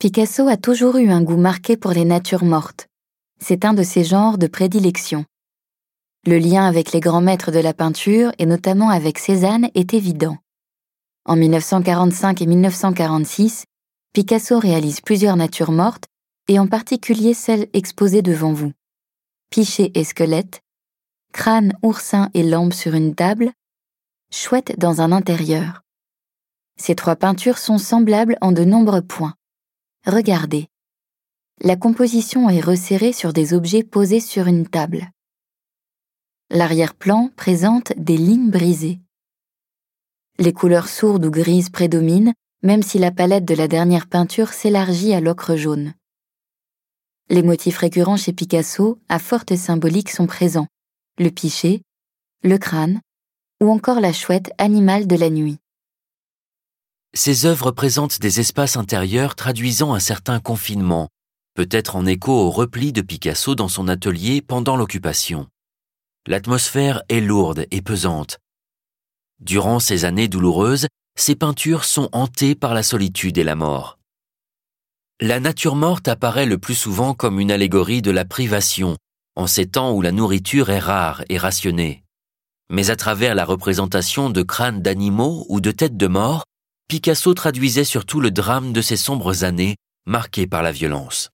Picasso a toujours eu un goût marqué pour les natures mortes. C'est un de ses genres de prédilection. Le lien avec les grands maîtres de la peinture, et notamment avec Cézanne, est évident. En 1945 et 1946, Picasso réalise plusieurs natures mortes, et en particulier celles exposées devant vous. Piché et squelette, crâne, oursin et lampe sur une table, chouette dans un intérieur. Ces trois peintures sont semblables en de nombreux points. Regardez. La composition est resserrée sur des objets posés sur une table. L'arrière-plan présente des lignes brisées. Les couleurs sourdes ou grises prédominent, même si la palette de la dernière peinture s'élargit à l'ocre jaune. Les motifs récurrents chez Picasso, à forte symbolique, sont présents. Le pichet, le crâne, ou encore la chouette animale de la nuit. Ces œuvres présentent des espaces intérieurs traduisant un certain confinement, peut-être en écho au repli de Picasso dans son atelier pendant l'occupation. L'atmosphère est lourde et pesante. Durant ces années douloureuses, ces peintures sont hantées par la solitude et la mort. La nature morte apparaît le plus souvent comme une allégorie de la privation, en ces temps où la nourriture est rare et rationnée. Mais à travers la représentation de crânes d'animaux ou de têtes de mort, Picasso traduisait surtout le drame de ces sombres années marquées par la violence.